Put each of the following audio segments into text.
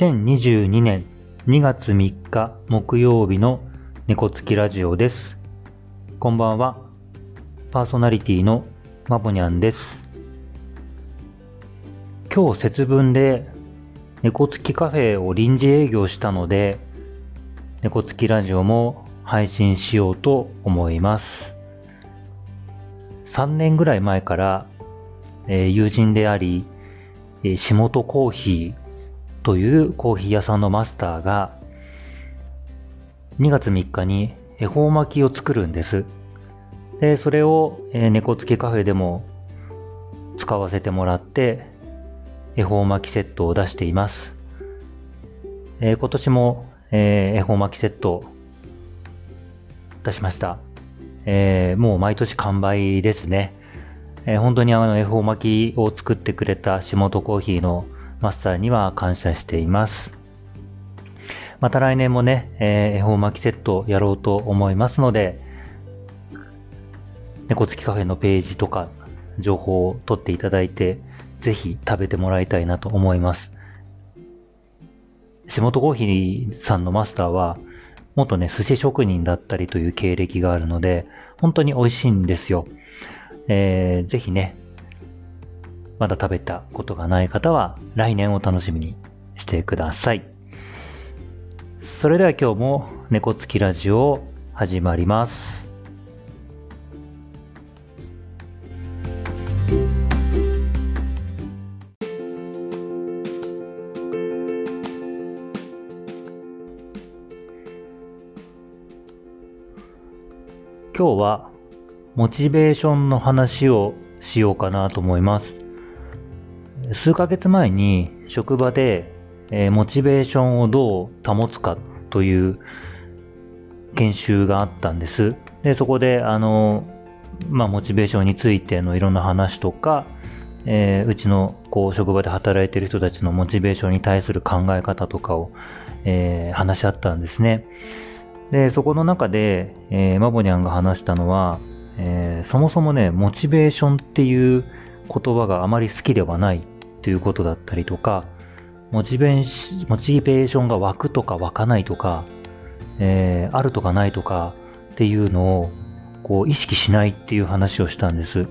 2022年2月3日木曜日の猫つきラジオです。こんばんは。パーソナリティのまぼにゃんです。今日節分で猫つきカフェを臨時営業したので、猫つきラジオも配信しようと思います。3年ぐらい前から、えー友人であり、えー下本コーヒーというコーヒー屋さんのマスターが2月3日に恵方巻きを作るんです。で、それを、え猫付きカフェでも使わせてもらって恵方巻きセットを出しています。えー今年も、えー恵方巻きセット出しました。えーもう毎年完売ですね。えー本当にあの恵方巻きを作ってくれた下本コーヒーのマスターには感謝しています。また来年もね、えー恵方巻きセットやろうと思いますので、猫付きカフェのページとか情報を取っていただいて、ぜひ食べてもらいたいなと思います。下本コーヒーさんのマスターは、元ね、寿司職人だったりという経歴があるので、本当に美味しいんですよ。えーぜひね、まだ食べたことがない方は来年を楽しみにしてください。それでは今日も猫つきラジオ始まります。今日はモチベーションの話をしようかなと思います。数ヶ月前に職場で、えーモチベーションをどう保つかという研修があったんです。で、そこで、あの、まあ、モチベーションについてのいろんな話とか、えーうちのこう職場で働いてる人たちのモチベーションに対する考え方とかを、えー話し合ったんですね。で、そこの中で、えーマボニャンが話したのは、えーそもそもね、モチベーションっていう言葉があまり好きではないということだったりとか、モチベーシモチベーションが湧くとか湧かないとか、えーあるとかないとかっていうのをこう意識しないっていう話をしたんです。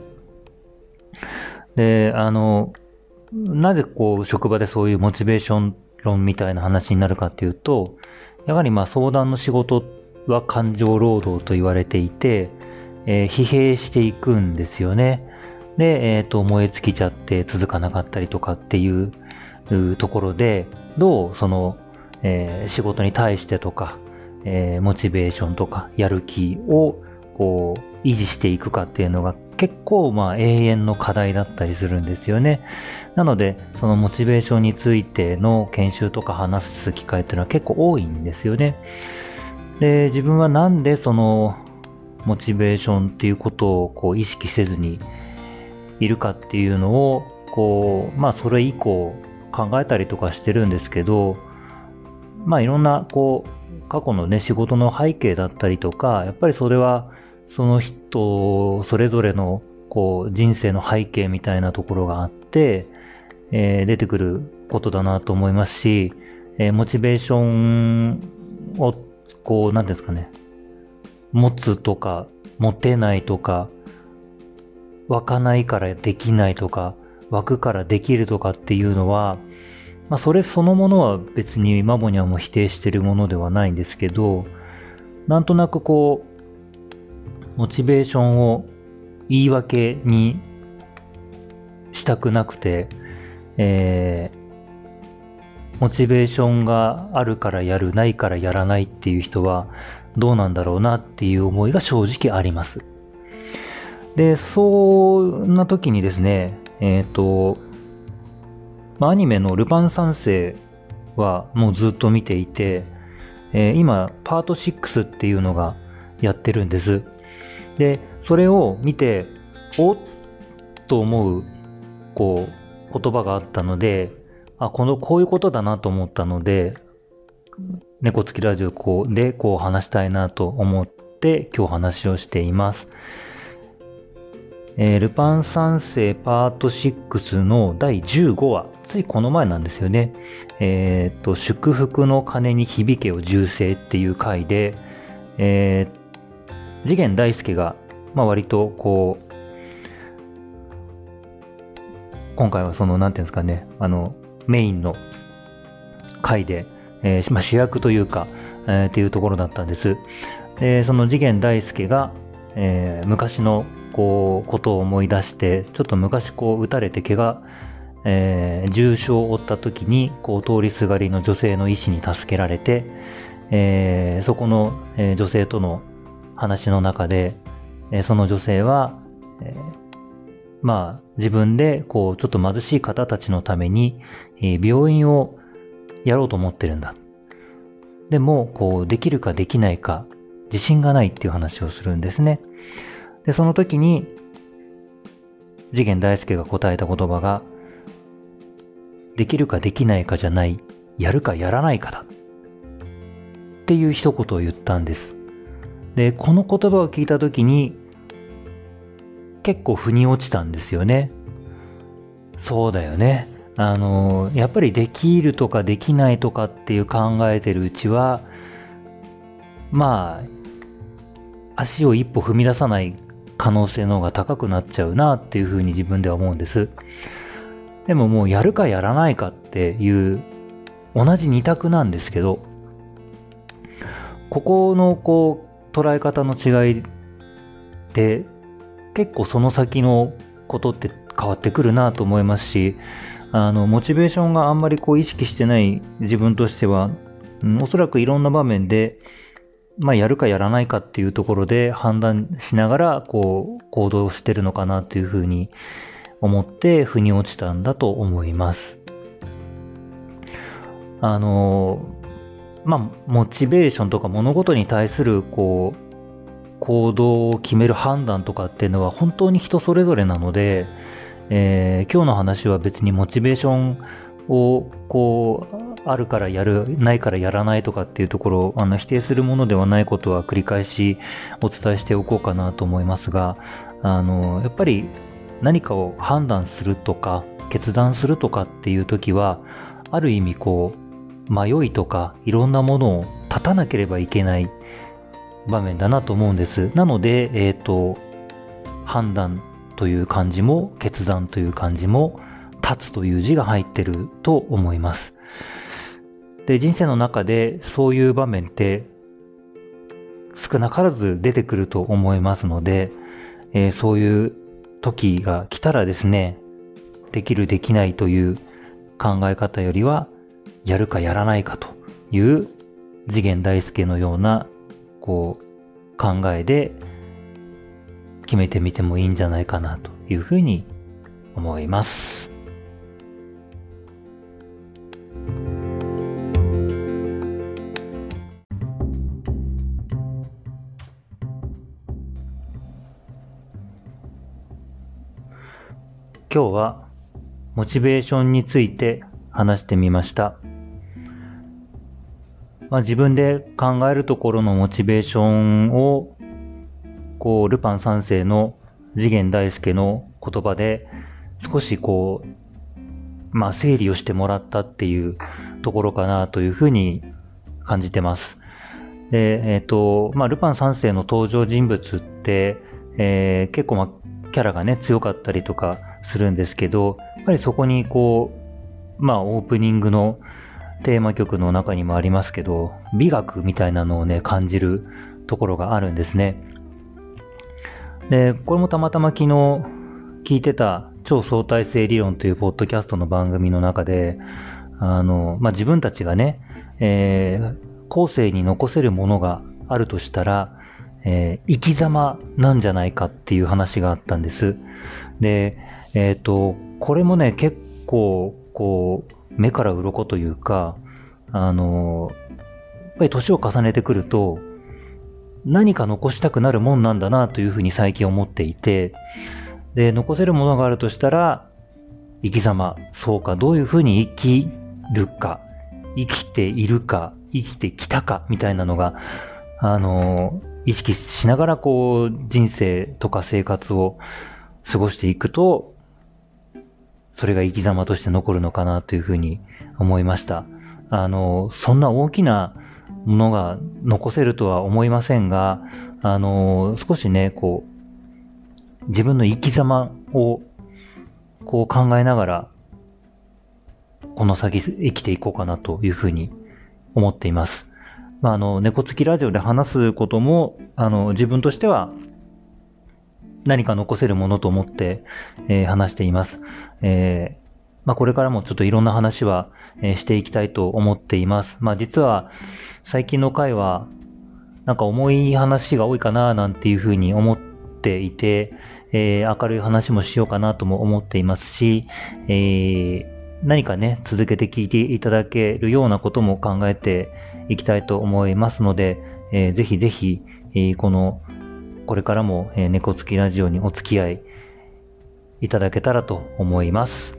で、あの、なぜこう職場でそういうモチベーション論みたいな話になるかっていうと、やはりまあ相談の仕事は感情労働と言われていて、えー疲弊していくんですよね。で、えっ、と、燃え尽きちゃって続かなかったりとかっていううところで、どうその、えー仕事に対してとか、えーモチベーションとかやる気をこう維持していくかっていうのが結構まあ永遠の課題だったりするんですよね。なので、そのモチベーションについての研修とか話す機会っていうのは結構多いんですよね。で、自分はなんでそのモチベーションっていうことをこう意識せずにいるかっていうのを、こう、まあそれ以降考えたりとかしてるんですけど、まあいろんなこう過去のね仕事の背景だったりとか、やっぱりそれはその人それぞれのこう人生の背景みたいなところがあって、えー出てくることだなと思いますし、えーモチベーションをこう、なんですかね、持つとか、持てないとか、湧かないからできないとか、湧くからできるとかっていうのは、まあそれそのものは別にマモニャも否定してるものではないんですけど、なんとなくこう、モチベーションを言い訳にしたくなくて、えーモチベーションがあるからやる、ないからやらないっていう人はどうなんだろうなっていう思いが正直あります。で、そんな時にですね、えっ、と、まアニメのルパン三世はもうずっと見ていて、えー今、パート6っていうのがやってるんです。で、それを見て、おっと思う、こう、言葉があったので、あ、この、こういうことだなと思ったので、猫つきラジオこうでこう話したいなと思って今日話をしています。えールパン三世パート6の第15話、ついこの前なんですよね。えっ、と、祝福の鐘に響けを銃声っていう回で、えー、次元大介が、まあ割とこう、今回はその、なんていうんですかね、あの、メインの回で、えー、まあ、主役というか、えー、っていうところだったんです。で、その次元大介が、えー、昔のこう、ことを思い出して、ちょっと昔こう、撃たれて怪我、えー、重傷を負った時に、こう、通りすがりの女性の医師に助けられて、えー、そこの、え、女性との話の中で、えその女性は、えまあ、自分で、こう、ちょっと貧しい方たちのために、え病院をやろうと思ってるんだ。でも、こう、できるかできないか、自信がないっていう話をするんですね。で、その時に、次元大介が答えた言葉が、できるかできないかじゃない、やるかやらないかだ。っていう一言を言ったんです。で、この言葉を聞いた時に、結構腑に落ちたんですよね。そうだよね。あの、やっぱりできるとかできないとかっていう考えてるうちは、まあ、足を一歩踏み出さない可能性の方が高くなっちゃうなっていうふうに自分では思うんです。でももうやるかやらないかっていう同じ二択なんですけど、ここのこう捉え方の違いって結構その先のことって変わってくるなと思いますし、あの、モチベーションがあんまりこう意識してない自分としては、おそらくいろんな場面で、まあ、やるかやらないかっていうところで判断しながら、こう、行動してるのかなっていうふうに思って、腑に落ちたんだと思います。あの、まあ、モチベーションとか物事に対する、こう、行動を決める判断とかっていうのは本当に人それぞれなので、えー、今日の話は別にモチベーションをこうあるからやる、ないからやらないとかっていうところをあの否定するものではないことは繰り返しお伝えしておこうかなと思いますが、あの、やっぱり何かを判断するとか、決断するとかっていう時は、ある意味こう、迷いとかいろんなものを立たなければいけない場面だなと思うんです。なので、えっ、ー、と、判断という漢字も決断という漢字も立つという字が入ってると思います。で、人生の中でそういう場面って少なからず出てくると思いますので、えー、そういう時が来たらですね、できるできないという考え方よりは、やるかやらないかという次元大介のような、こう、考えで決めてみてもいいんじゃないかなというふうに思います。今日はモチベーションについて話してみました。まあ、自分で考えるところのモチベーションをこうルパン三世の次元大介の言葉で少しこう、まあ、整理をしてもらったっていうところかなというふうに感じてます。で、えっ、ー、と、まあ、ルパン三世の登場人物って、えー、結構、まあ、キャラがね、強かったりとかするんですけど、やっぱりそこにこう、まあオープニングのテーマ曲の中にもありますけど、美学みたいなのをね、感じるところがあるんですね。で、これもたまたま昨日聞いてた超相対性理論というポッドキャストの番組の中で、あの、まあ、自分たちがね、えー、後世に残せるものがあるとしたら、えー、生き様なんじゃないかっていう話があったんです。で、えっ、ー、と、これもね、結構、こう、目から鱗というか、あの、やっぱり年を重ねてくると、何か残したくなるもんなんだなというふうに最近思っていて、で、残せるものがあるとしたら、生き様、そうか、どういうふうに生きるか、生きているか、生きてきたか、みたいなのが、あの、意識しながらこう、人生とか生活を過ごしていくと、それが生き様として残るのかなというふうに思いました。あの、そんな大きなものが残せるとは思いませんが、あの、少しね、こう、自分の生き様をこう考えながら、この先生きていこうかなというふうに思っています。まあ、あの、猫付きラジオで話すことも、あの、自分としては何か残せるものと思って、えー、話しています。えー、まあ、これからもちょっといろんな話は、えー、していきたいと思っています。まあ、実は最近の回はなんか重い話が多いかななんていうふうに思っていて、えー、明るい話もしようかなとも思っていますし、えー、何かね、続けて聞いていただけるようなことも考えていきたいと思いますので、えー、ぜひぜひ、えー、この、これからも、えー、猫付きラジオにお付き合いいただけたらと思います。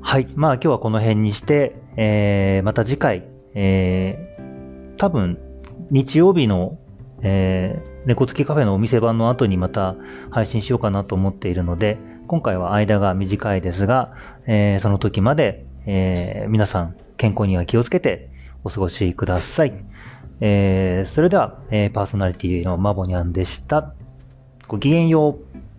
はい。まあ今日はこの辺にして、えー、また次回、えー、多分日曜日の、えー、猫付きカフェのお店番の後にまた配信しようかなと思っているので、今回は間が短いですが、えー、その時まで、えー、皆さん健康には気をつけてお過ごしください。えー、それでは、えー、パーソナリティのマボニャンでした。ごきげんよう。